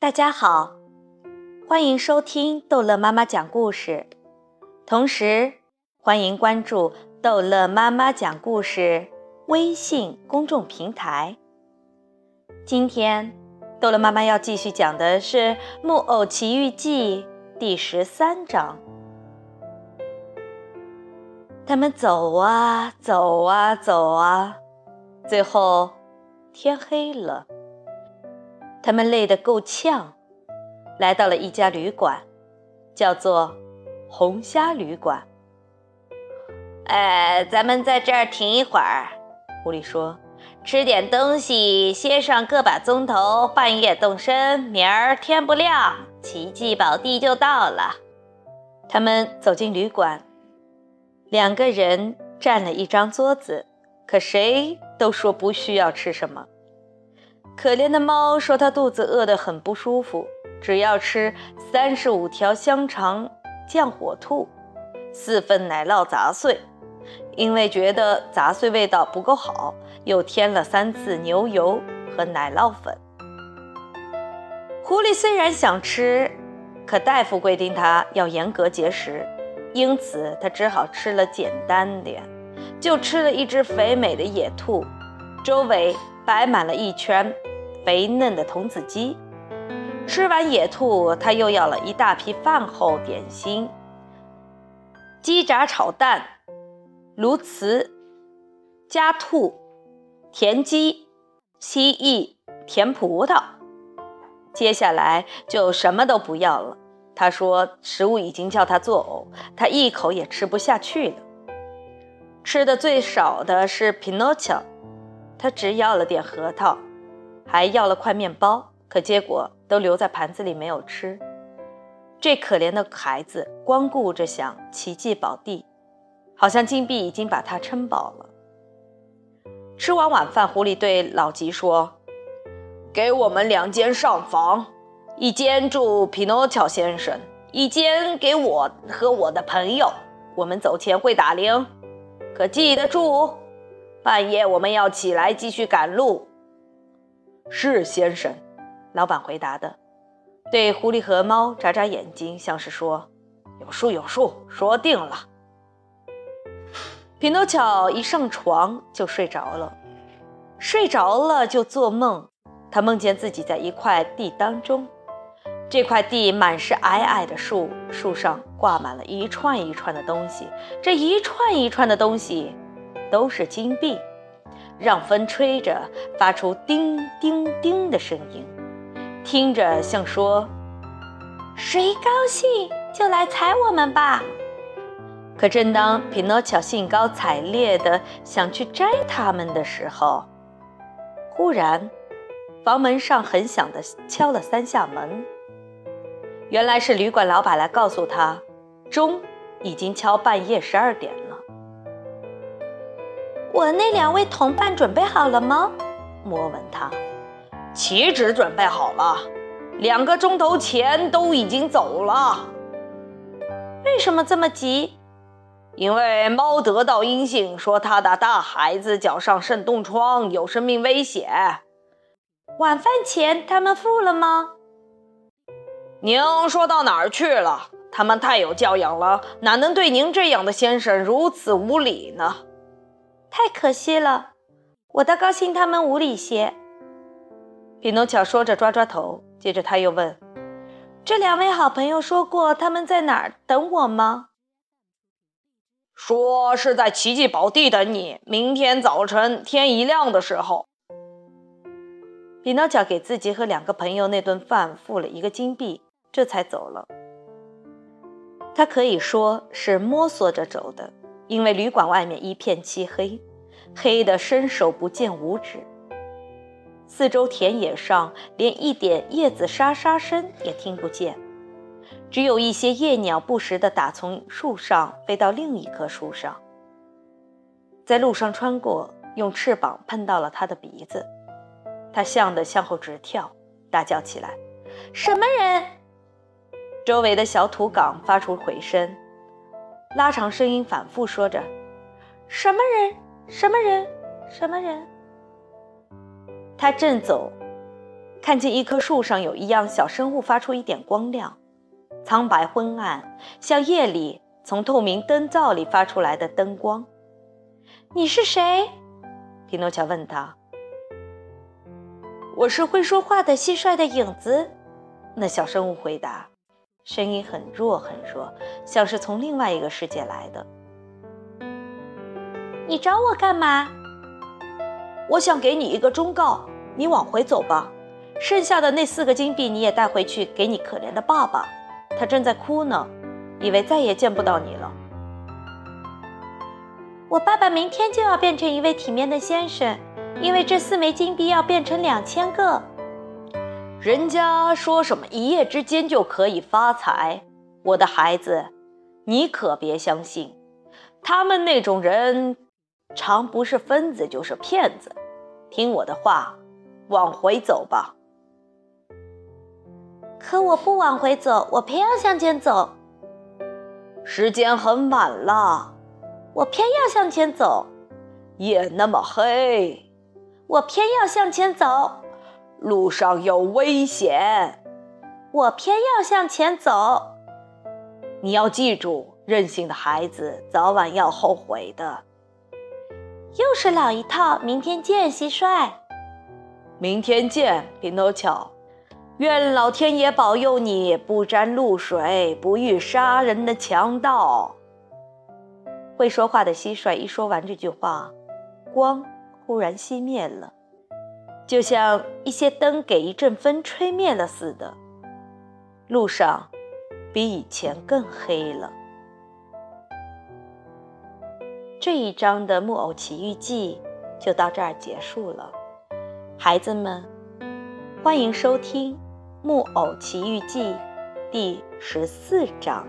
大家好，欢迎收听逗乐妈妈讲故事，同时欢迎关注逗乐妈妈讲故事微信公众平台。今天，逗乐妈妈要继续讲的是《木偶奇遇记》第十三章。他们走啊走啊走啊，最后天黑了。他们累得够呛，来到了一家旅馆，叫做红虾旅馆。哎，咱们在这儿停一会儿，狐狸说：“吃点东西，歇上个把钟头，半夜动身，明儿天不亮，奇迹宝地就到了。”他们走进旅馆。两个人占了一张桌子，可谁都说不需要吃什么。可怜的猫说：“它肚子饿得很不舒服，只要吃三十五条香肠降火兔，四份奶酪杂碎。因为觉得杂碎味道不够好，又添了三次牛油和奶酪粉。”狐狸虽然想吃，可大夫规定它要严格节食。因此，它只好吃了简单点，就吃了一只肥美的野兔，周围摆满了一圈肥嫩的童子鸡。吃完野兔，他又要了一大批饭后点心：鸡炸炒蛋、鸬鹚、家兔、田鸡、蜥蜴、甜葡萄。接下来就什么都不要了。他说：“食物已经叫他作呕，他一口也吃不下去了。吃的最少的是匹诺乔，他只要了点核桃，还要了块面包，可结果都留在盘子里没有吃。这可怜的孩子光顾着想奇迹宝地，好像金币已经把他撑饱了。”吃完晚饭，狐狸对老吉说：“给我们两间上房。”一间住匹诺乔先生，一间给我和我的朋友。我们走前会打铃，可记得住。半夜我们要起来继续赶路。是先生，老板回答的。对狐狸和猫眨眨眼睛，像是说：“有数有数，说定了。”匹诺乔一上床就睡着了，睡着了就做梦。他梦见自己在一块地当中。这块地满是矮矮的树，树上挂满了一串一串的东西，这一串一串的东西都是金币，让风吹着发出叮叮叮的声音，听着像说：“谁高兴就来踩我们吧。”可正当匹诺乔兴高采烈地想去摘它们的时候，忽然房门上很响地敲了三下门。原来是旅馆老板来告诉他，钟已经敲半夜十二点了。我那两位同伴准备好了吗？莫问他。岂止准备好了，两个钟头前都已经走了。为什么这么急？因为猫得到音信，说他的大孩子脚上肾冻疮，有生命危险。晚饭前他们付了吗？您说到哪儿去了？他们太有教养了，哪能对您这样的先生如此无礼呢？太可惜了，我倒高兴他们无礼些。匹诺乔说着抓抓头，接着他又问：“这两位好朋友说过他们在哪儿等我吗？”说是在奇迹宝地等你，明天早晨天一亮的时候。匹诺乔给自己和两个朋友那顿饭付了一个金币。这才走了。他可以说是摸索着走的，因为旅馆外面一片漆黑，黑得伸手不见五指。四周田野上连一点叶子沙沙声也听不见，只有一些夜鸟不时地打从树上飞到另一棵树上，在路上穿过，用翅膀碰到了他的鼻子，他吓得向后直跳，大叫起来：“什么人？”周围的小土岗发出回声，拉长声音反复说着：“什么人？什么人？什么人？”他正走，看见一棵树上有一样小生物发出一点光亮，苍白昏暗，像夜里从透明灯罩里发出来的灯光。你是谁？匹诺乔问他。我是会说话的蟋蟀的影子。那小生物回答，声音很弱很弱，像是从另外一个世界来的。你找我干嘛？我想给你一个忠告，你往回走吧。剩下的那四个金币你也带回去给你可怜的爸爸，他正在哭呢，以为再也见不到你了。我爸爸明天就要变成一位体面的先生，因为这四枚金币要变成两千个。人家说什么一夜之间就可以发财，我的孩子，你可别相信，他们那种人，常不是疯子就是骗子。听我的话，往回走吧。可我不往回走，我偏要向前走。时间很晚了，我偏要向前走。夜那么黑，我偏要向前走。路上有危险，我偏要向前走。你要记住，任性的孩子早晚要后悔的。又是老一套，明天见，蟋蟀。明天见，匹诺乔。愿老天爷保佑你，不沾露水，不遇杀人的强盗。会说话的蟋蟀一说完这句话，光忽然熄灭了。就像一些灯给一阵风吹灭了似的，路上比以前更黑了。这一章的《木偶奇遇记》就到这儿结束了，孩子们，欢迎收听《木偶奇遇记》第十四章。